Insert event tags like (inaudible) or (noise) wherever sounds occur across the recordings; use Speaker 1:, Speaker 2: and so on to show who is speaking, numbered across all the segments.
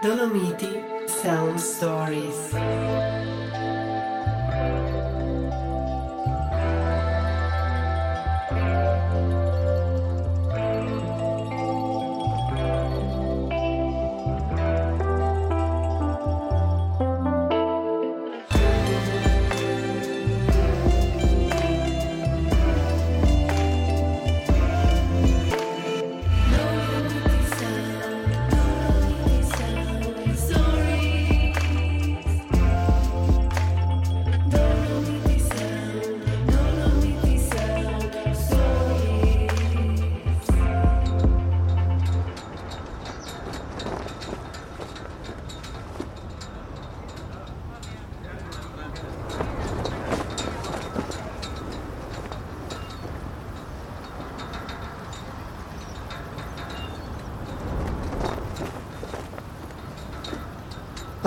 Speaker 1: Dolomiti Sound Stories.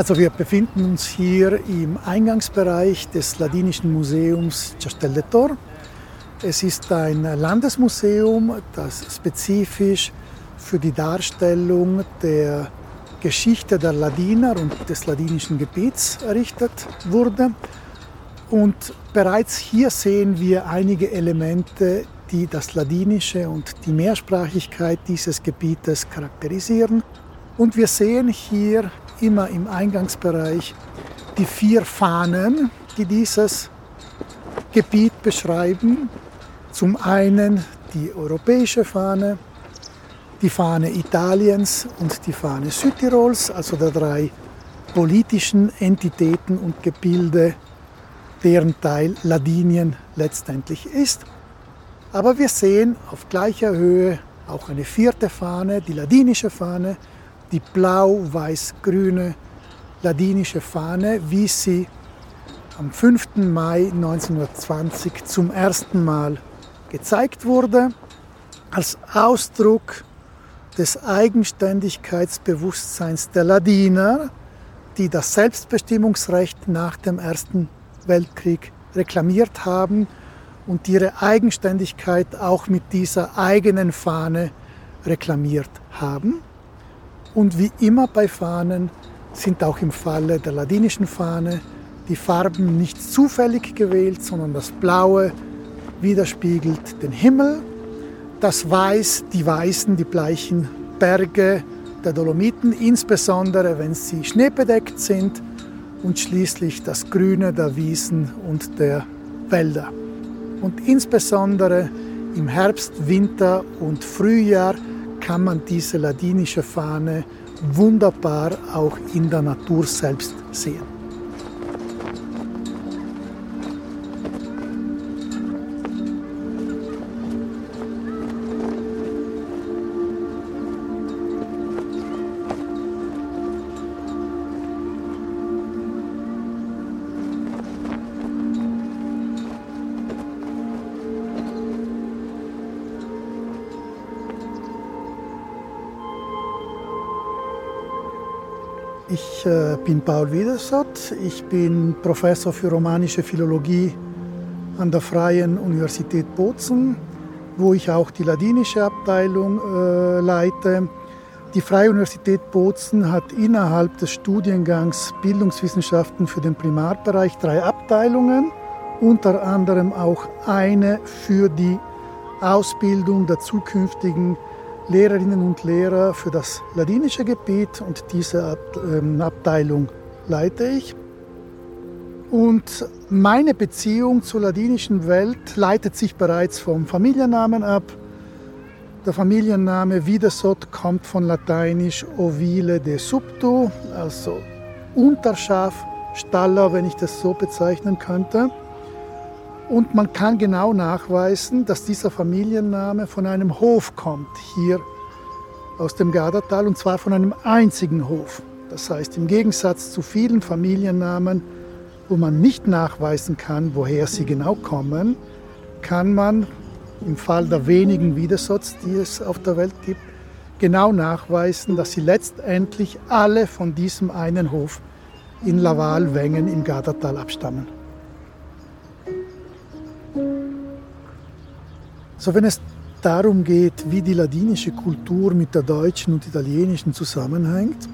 Speaker 2: Also wir befinden uns hier im Eingangsbereich des Ladinischen Museums Castellettor. Es ist ein Landesmuseum, das spezifisch für die Darstellung der Geschichte der Ladiner und des ladinischen Gebiets errichtet wurde. Und bereits hier sehen wir einige Elemente, die das Ladinische und die Mehrsprachigkeit dieses Gebietes charakterisieren. Und wir sehen hier immer im Eingangsbereich die vier Fahnen, die dieses Gebiet beschreiben. Zum einen die europäische Fahne, die Fahne Italiens und die Fahne Südtirols, also der drei politischen Entitäten und Gebilde, deren Teil Ladinien letztendlich ist. Aber wir sehen auf gleicher Höhe auch eine vierte Fahne, die ladinische Fahne, die blau-weiß-grüne ladinische Fahne, wie sie am 5. Mai 1920 zum ersten Mal gezeigt wurde, als Ausdruck des Eigenständigkeitsbewusstseins der Ladiner, die das Selbstbestimmungsrecht nach dem Ersten Weltkrieg reklamiert haben und ihre Eigenständigkeit auch mit dieser eigenen Fahne reklamiert haben. Und wie immer bei Fahnen sind auch im Falle der ladinischen Fahne die Farben nicht zufällig gewählt, sondern das Blaue widerspiegelt den Himmel, das Weiß die weißen, die bleichen Berge der Dolomiten, insbesondere wenn sie schneebedeckt sind und schließlich das Grüne der Wiesen und der Wälder. Und insbesondere im Herbst, Winter und Frühjahr kann man diese ladinische Fahne wunderbar auch in der Natur selbst sehen. Ich äh, bin Paul Wiedersott. Ich bin Professor für romanische Philologie an der Freien Universität Bozen, wo ich auch die ladinische Abteilung äh, leite. Die Freie Universität Bozen hat innerhalb des Studiengangs Bildungswissenschaften für den Primarbereich drei Abteilungen, unter anderem auch eine für die Ausbildung der zukünftigen Lehrerinnen und Lehrer für das ladinische Gebiet und diese ähm, Abteilung leite ich. Und meine Beziehung zur ladinischen Welt leitet sich bereits vom Familiennamen ab. Der Familienname Videsot kommt von lateinisch ovile de subtu, also Unterschaf, Staller, wenn ich das so bezeichnen könnte. Und man kann genau nachweisen, dass dieser Familienname von einem Hof kommt, hier aus dem Gardatal, und zwar von einem einzigen Hof. Das heißt, im Gegensatz zu vielen Familiennamen, wo man nicht nachweisen kann, woher sie genau kommen, kann man im Fall der wenigen Widersotz, die es auf der Welt gibt, genau nachweisen, dass sie letztendlich alle von diesem einen Hof in Laval-Wengen im Gardatal abstammen. So, wenn es darum geht, wie die ladinische Kultur mit der deutschen und italienischen zusammenhängt,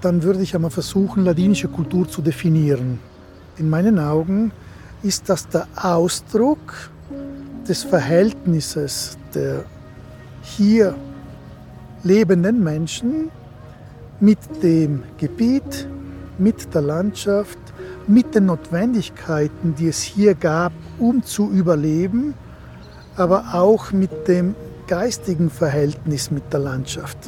Speaker 2: dann würde ich einmal versuchen, ladinische Kultur zu definieren. In meinen Augen ist das der Ausdruck des Verhältnisses der hier lebenden Menschen mit dem Gebiet, mit der Landschaft, mit den Notwendigkeiten, die es hier gab, um zu überleben, aber auch mit dem geistigen Verhältnis mit der Landschaft.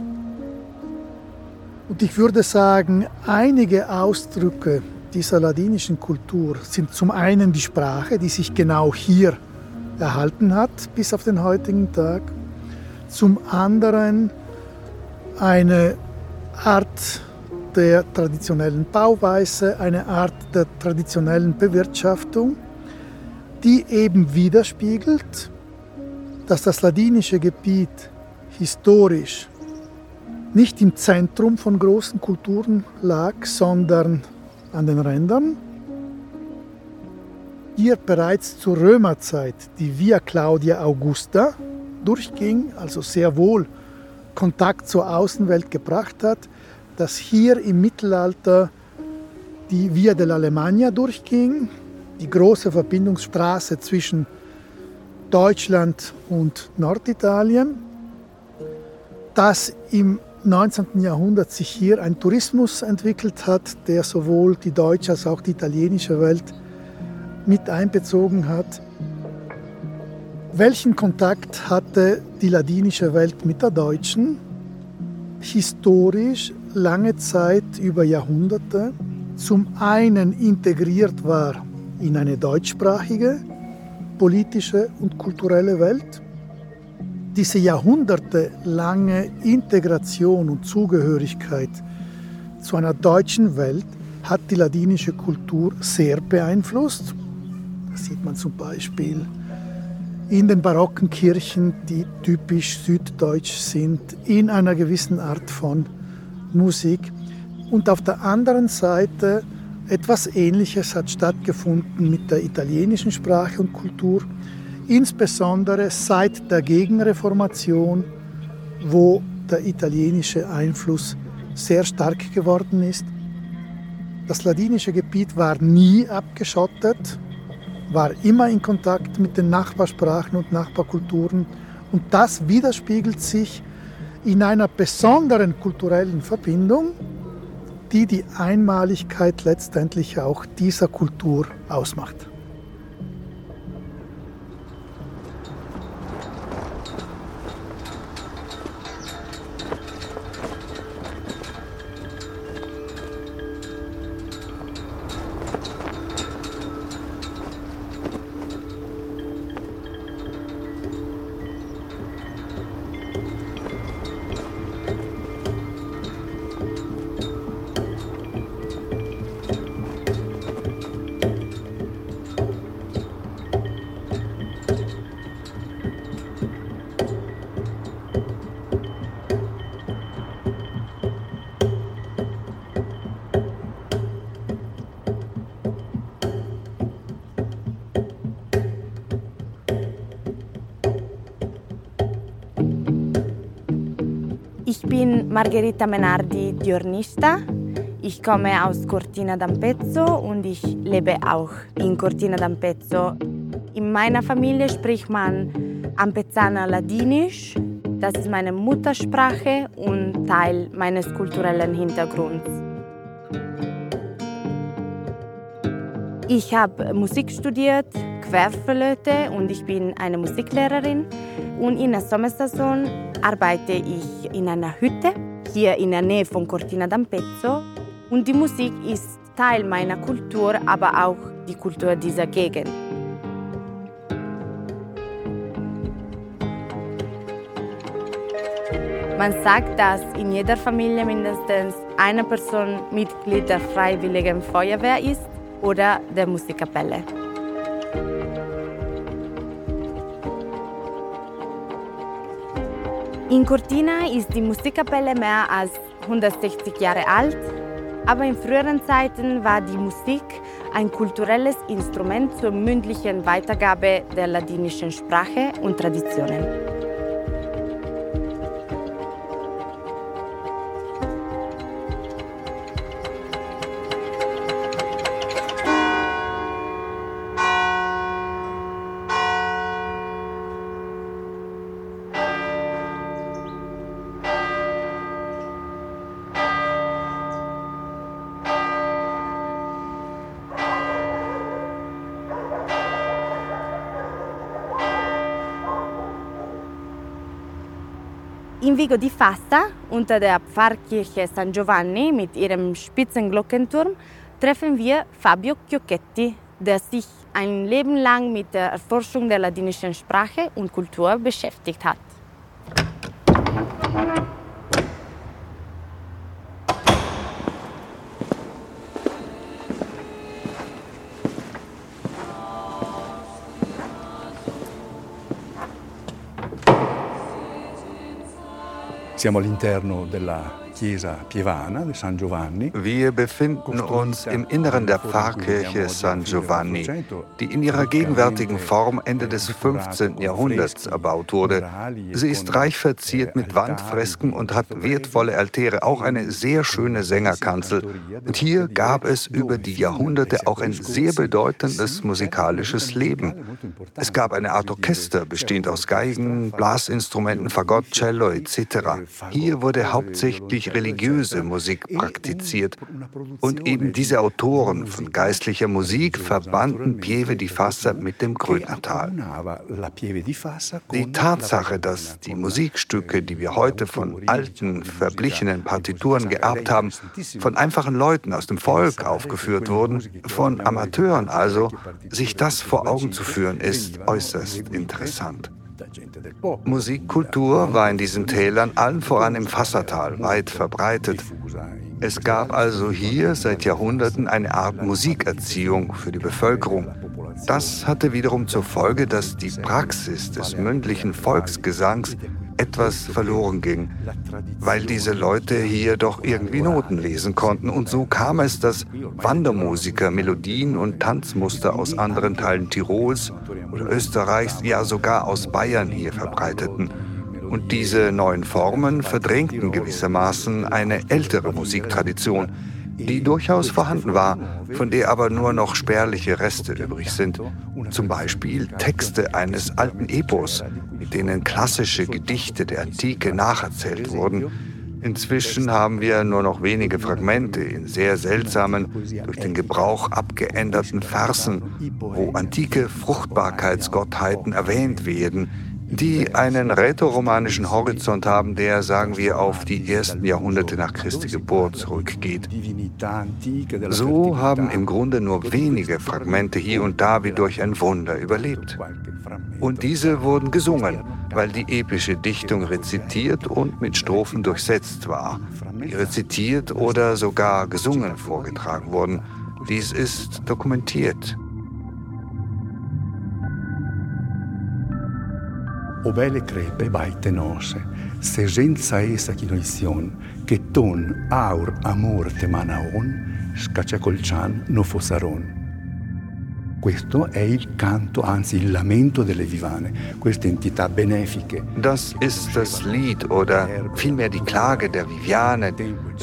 Speaker 2: Und ich würde sagen, einige Ausdrücke dieser ladinischen Kultur sind zum einen die Sprache, die sich genau hier erhalten hat bis auf den heutigen Tag, zum anderen eine Art der traditionellen Bauweise, eine Art der traditionellen Bewirtschaftung, die eben widerspiegelt, dass das ladinische Gebiet historisch nicht im Zentrum von großen Kulturen lag, sondern an den Rändern. Hier bereits zur Römerzeit die Via Claudia Augusta durchging, also sehr wohl Kontakt zur Außenwelt gebracht hat, dass hier im Mittelalter die Via dell'Alemagna durchging, die große Verbindungsstraße zwischen Deutschland und Norditalien, dass im 19. Jahrhundert sich hier ein Tourismus entwickelt hat, der sowohl die deutsche als auch die italienische Welt mit einbezogen hat. Welchen Kontakt hatte die ladinische Welt mit der deutschen? Historisch lange Zeit über Jahrhunderte zum einen integriert war in eine deutschsprachige, politische und kulturelle Welt. Diese jahrhundertelange Integration und Zugehörigkeit zu einer deutschen Welt hat die ladinische Kultur sehr beeinflusst. Das sieht man zum Beispiel in den barocken Kirchen, die typisch süddeutsch sind, in einer gewissen Art von Musik. Und auf der anderen Seite etwas Ähnliches hat stattgefunden mit der italienischen Sprache und Kultur, insbesondere seit der Gegenreformation, wo der italienische Einfluss sehr stark geworden ist. Das ladinische Gebiet war nie abgeschottet, war immer in Kontakt mit den Nachbarsprachen und Nachbarkulturen und das widerspiegelt sich in einer besonderen kulturellen Verbindung, die die Einmaligkeit letztendlich auch dieser Kultur ausmacht.
Speaker 3: Margherita Menardi Diornista. Ich komme aus Cortina d'Ampezzo und ich lebe auch in Cortina d'Ampezzo. In meiner Familie spricht man Ampezzana Ladinisch. Das ist meine Muttersprache und Teil meines kulturellen Hintergrunds. Ich habe Musik studiert, Querflöte und ich bin eine Musiklehrerin. Und in der Sommersaison arbeite ich in einer Hütte hier in der Nähe von Cortina d'Ampezzo. Und die Musik ist Teil meiner Kultur, aber auch die Kultur dieser Gegend. Man sagt, dass in jeder Familie mindestens eine Person Mitglied der Freiwilligen Feuerwehr ist oder der Musikkapelle. In Cortina ist die Musikkapelle mehr als 160 Jahre alt, aber in früheren Zeiten war die Musik ein kulturelles Instrument zur mündlichen Weitergabe der ladinischen Sprache und Traditionen. In Vigo di Fassa, unter der Pfarrkirche San Giovanni mit ihrem spitzen Glockenturm, treffen wir Fabio Chiocchetti, der sich ein Leben lang mit der Erforschung der ladinischen Sprache und Kultur beschäftigt hat.
Speaker 4: Siamo all'interno della
Speaker 5: Wir befinden uns im Inneren der Pfarrkirche San Giovanni, die in ihrer gegenwärtigen Form Ende des 15. Jahrhunderts erbaut wurde. Sie ist reich verziert mit Wandfresken und hat wertvolle Altäre, auch eine sehr schöne Sängerkanzel. Und hier gab es über die Jahrhunderte auch ein sehr bedeutendes musikalisches Leben. Es gab eine Art Orchester, bestehend aus Geigen, Blasinstrumenten, Fagott, Cello etc. Hier wurde hauptsächlich religiöse Musik praktiziert. Und eben diese Autoren von geistlicher Musik verbanden Pieve di Fassa mit dem Grönertal. Die Tatsache, dass die Musikstücke, die wir heute von alten, verblichenen Partituren geerbt haben, von einfachen Leuten aus dem Volk aufgeführt wurden, von Amateuren also, sich das vor Augen zu führen, ist äußerst interessant. Musikkultur war in diesen Tälern allen voran im Fassertal weit verbreitet. Es gab also hier seit Jahrhunderten eine Art Musikerziehung für die Bevölkerung. Das hatte wiederum zur Folge, dass die Praxis des mündlichen Volksgesangs etwas verloren ging, weil diese Leute hier doch irgendwie Noten lesen konnten. Und so kam es, dass Wandermusiker Melodien und Tanzmuster aus anderen Teilen Tirols oder Österreichs, ja sogar aus Bayern hier verbreiteten. Und diese neuen Formen verdrängten gewissermaßen eine ältere Musiktradition, die durchaus vorhanden war, von der aber nur noch spärliche Reste übrig sind. Zum Beispiel Texte eines alten Epos, mit denen klassische Gedichte der Antike nacherzählt wurden. Inzwischen haben wir nur noch wenige Fragmente in sehr seltsamen, durch den Gebrauch abgeänderten Versen, wo antike Fruchtbarkeitsgottheiten erwähnt werden, die einen rätoromanischen Horizont haben, der, sagen wir, auf die ersten Jahrhunderte nach Christi Geburt zurückgeht. So haben im Grunde nur wenige Fragmente hier und da wie durch ein Wunder überlebt. Und diese wurden gesungen, weil die epische Dichtung rezitiert und mit Strophen durchsetzt war, die rezitiert oder sogar gesungen vorgetragen wurden. Dies ist dokumentiert.
Speaker 4: obele crepe baite noše, se ženca esa kinojsion, che ton aur amor te mana on manaon, škačakolčan no fosaron. Questo è il canto, anzi il lamento delle Vivane, queste entità benefiche.
Speaker 5: Das ist das Lied oder vielmehr die Klage der Viviane,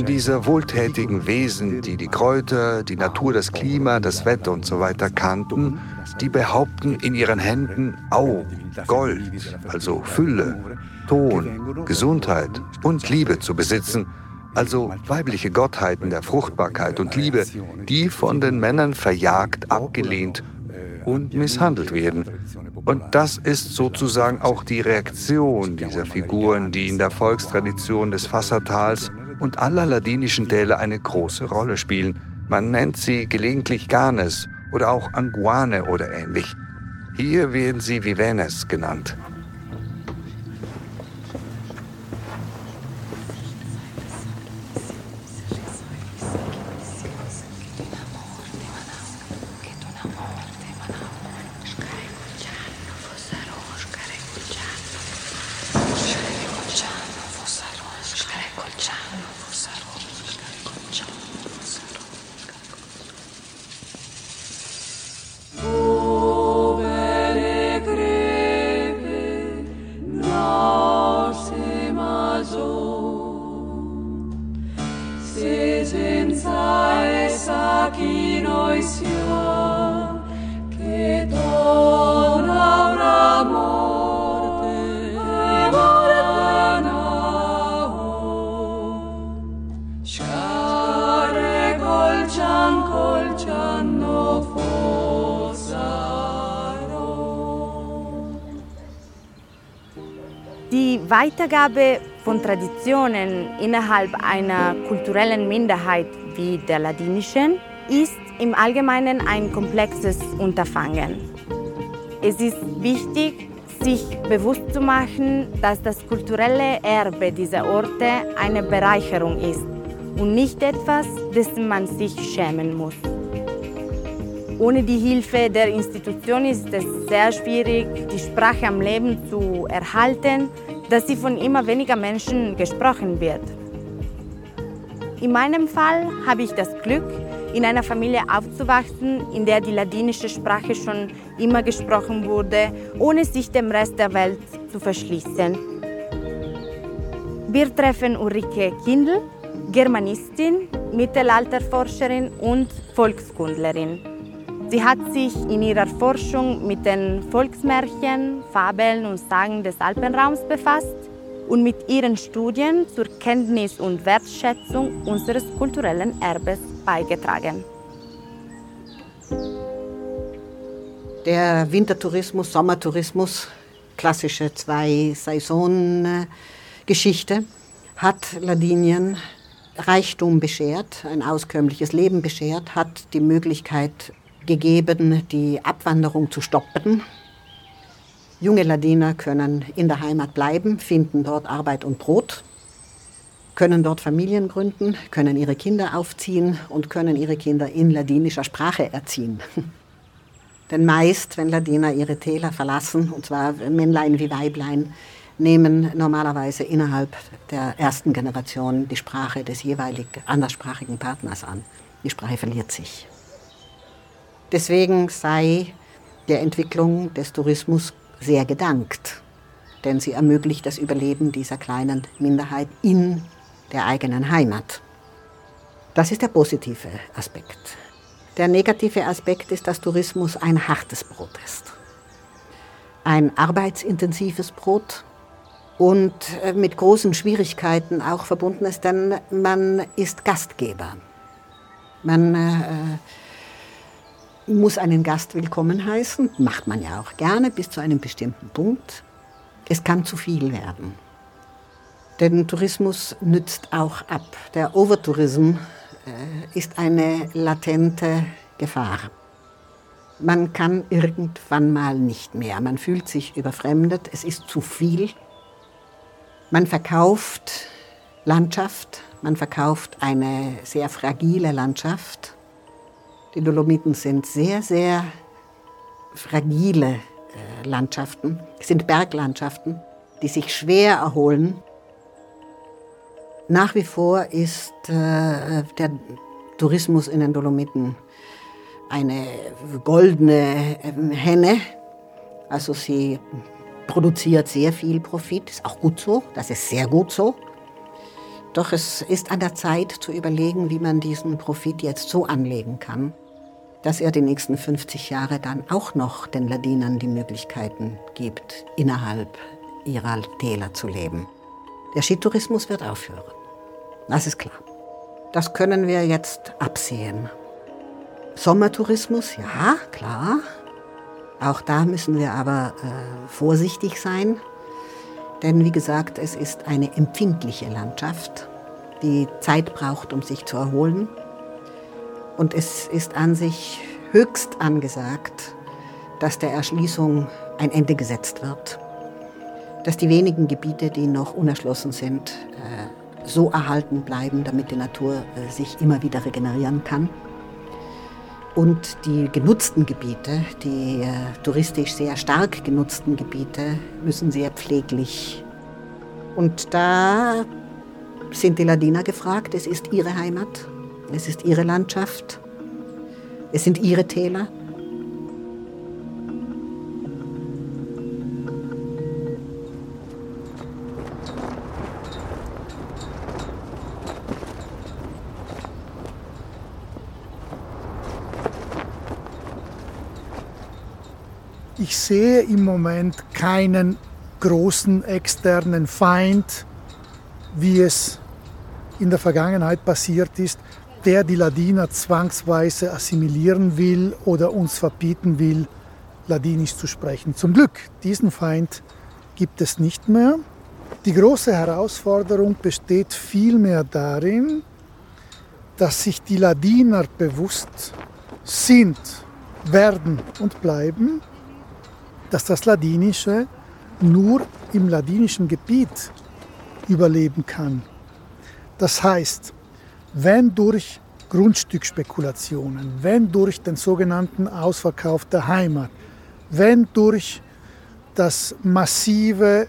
Speaker 5: dieser wohltätigen Wesen, die die Kräuter, die Natur, das Klima, das Wetter und so weiter kannten, die behaupten in ihren Händen Au, Gold, also Fülle, Ton, Gesundheit und Liebe zu besitzen also weibliche Gottheiten der Fruchtbarkeit und Liebe, die von den Männern verjagt, abgelehnt und misshandelt werden. Und das ist sozusagen auch die Reaktion dieser Figuren, die in der Volkstradition des Fassertals und aller ladinischen Täler eine große Rolle spielen. Man nennt sie gelegentlich Ganes oder auch Anguane oder ähnlich. Hier werden sie Vivenes genannt.
Speaker 3: Weitergabe von Traditionen innerhalb einer kulturellen Minderheit wie der ladinischen ist im Allgemeinen ein komplexes Unterfangen. Es ist wichtig, sich bewusst zu machen, dass das kulturelle Erbe dieser Orte eine Bereicherung ist und nicht etwas, dessen man sich schämen muss. Ohne die Hilfe der Institution ist es sehr schwierig, die Sprache am Leben zu erhalten, da sie von immer weniger Menschen gesprochen wird. In meinem Fall habe ich das Glück, in einer Familie aufzuwachsen, in der die ladinische Sprache schon immer gesprochen wurde, ohne sich dem Rest der Welt zu verschließen. Wir treffen Ulrike Kindl, Germanistin, Mittelalterforscherin und Volkskundlerin. Sie hat sich in ihrer Forschung mit den Volksmärchen, Fabeln und Sagen des Alpenraums befasst und mit ihren Studien zur Kenntnis und Wertschätzung unseres kulturellen Erbes beigetragen.
Speaker 6: Der Wintertourismus, Sommertourismus, klassische Zwei-Saison-Geschichte, hat Ladinien Reichtum beschert, ein auskömmliches Leben beschert, hat die Möglichkeit gegeben, die Abwanderung zu stoppen. Junge Ladiner können in der Heimat bleiben, finden dort Arbeit und Brot können dort Familien gründen, können ihre Kinder aufziehen und können ihre Kinder in ladinischer Sprache erziehen. (laughs) Denn meist, wenn Ladiner ihre Täler verlassen, und zwar Männlein wie Weiblein, nehmen normalerweise innerhalb der ersten Generation die Sprache des jeweilig anderssprachigen Partners an. Die Sprache verliert sich. Deswegen sei der Entwicklung des Tourismus sehr gedankt, denn sie ermöglicht das Überleben dieser kleinen Minderheit in der eigenen Heimat. Das ist der positive Aspekt. Der negative Aspekt ist, dass Tourismus ein hartes Brot ist. Ein arbeitsintensives Brot und äh, mit großen Schwierigkeiten auch verbunden ist, denn man ist Gastgeber. Man äh, muss einen Gast willkommen heißen, macht man ja auch gerne bis zu einem bestimmten Punkt. Es kann zu viel werden. Denn Tourismus nützt auch ab. Der Overtourism äh, ist eine latente Gefahr. Man kann irgendwann mal nicht mehr. Man fühlt sich überfremdet. Es ist zu viel. Man verkauft Landschaft. Man verkauft eine sehr fragile Landschaft. Die Dolomiten sind sehr, sehr fragile äh, Landschaften. Sind Berglandschaften, die sich schwer erholen nach wie vor ist äh, der Tourismus in den Dolomiten eine goldene ähm, Henne. Also sie produziert sehr viel Profit, ist auch gut so, das ist sehr gut so. Doch es ist an der Zeit zu überlegen, wie man diesen Profit jetzt so anlegen kann, dass er die nächsten 50 Jahre dann auch noch den Ladinern die Möglichkeiten gibt, innerhalb ihrer Täler zu leben. Der Skitourismus wird aufhören. Das ist klar. Das können wir jetzt absehen. Sommertourismus, ja, klar. Auch da müssen wir aber äh, vorsichtig sein. Denn wie gesagt, es ist eine empfindliche Landschaft, die Zeit braucht, um sich zu erholen. Und es ist an sich höchst angesagt, dass der Erschließung ein Ende gesetzt wird dass die wenigen Gebiete, die noch unerschlossen sind, äh, so erhalten bleiben, damit die Natur äh, sich immer wieder regenerieren kann. Und die genutzten Gebiete, die äh, touristisch sehr stark genutzten Gebiete, müssen sehr pfleglich. Und da sind die Ladiner gefragt. Es ist ihre Heimat, es ist ihre Landschaft, es sind ihre Täler.
Speaker 2: Ich sehe im Moment keinen großen externen Feind, wie es in der Vergangenheit passiert ist, der die Ladiner zwangsweise assimilieren will oder uns verbieten will, Ladinisch zu sprechen. Zum Glück, diesen Feind gibt es nicht mehr. Die große Herausforderung besteht vielmehr darin, dass sich die Ladiner bewusst sind, werden und bleiben, dass das Ladinische nur im ladinischen Gebiet überleben kann. Das heißt, wenn durch Grundstückspekulationen, wenn durch den sogenannten Ausverkauf der Heimat, wenn durch das massive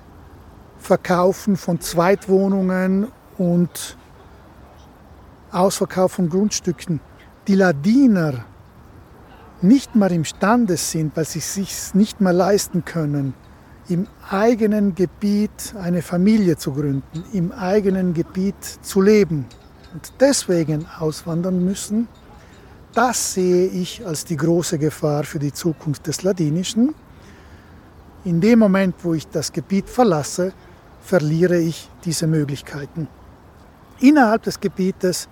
Speaker 2: Verkaufen von Zweitwohnungen und Ausverkauf von Grundstücken die Ladiner nicht mehr imstande sind, weil sie es sich nicht mehr leisten können, im eigenen Gebiet eine Familie zu gründen, im eigenen Gebiet zu leben und deswegen auswandern müssen, das sehe ich als die große Gefahr für die Zukunft des Ladinischen. In dem Moment, wo ich das Gebiet verlasse, verliere ich diese Möglichkeiten. Innerhalb des Gebietes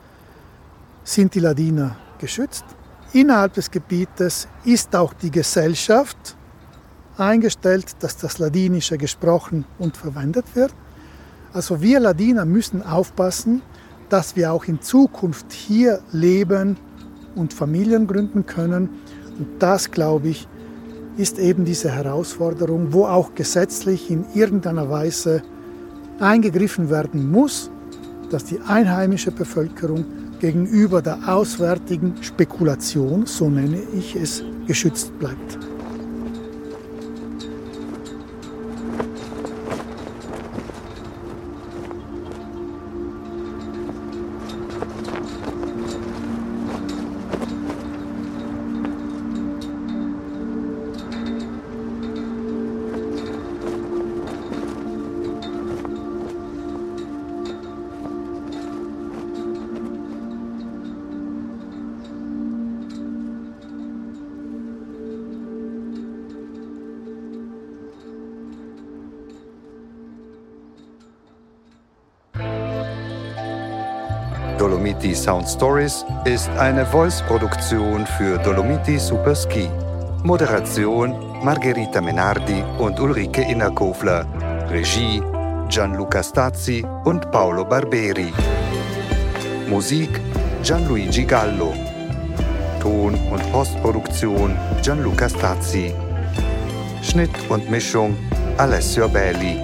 Speaker 2: sind die Ladiner geschützt. Innerhalb des Gebietes ist auch die Gesellschaft eingestellt, dass das Ladinische gesprochen und verwendet wird. Also wir Ladiner müssen aufpassen, dass wir auch in Zukunft hier leben und Familien gründen können. Und das, glaube ich, ist eben diese Herausforderung, wo auch gesetzlich in irgendeiner Weise eingegriffen werden muss, dass die einheimische Bevölkerung gegenüber der auswärtigen Spekulation, so nenne ich es, geschützt bleibt.
Speaker 5: Dolomiti Sound Stories ist eine Voice-Produktion für Dolomiti Superski. Moderation Margherita Menardi und Ulrike Innerkofler. Regie Gianluca Stazzi und Paolo Barberi. Musik Gianluigi Gallo. Ton- und Postproduktion Gianluca Stazzi. Schnitt und Mischung Alessio Belli.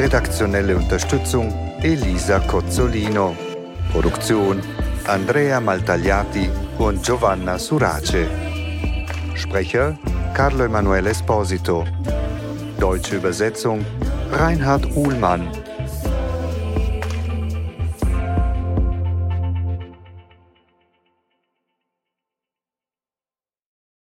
Speaker 5: Redaktionelle Unterstützung Elisa Cozzolino. Produktion Andrea Maltagliati und Giovanna Surace. Sprecher Carlo Emanuele Esposito. Deutsche Übersetzung Reinhard Uhlmann.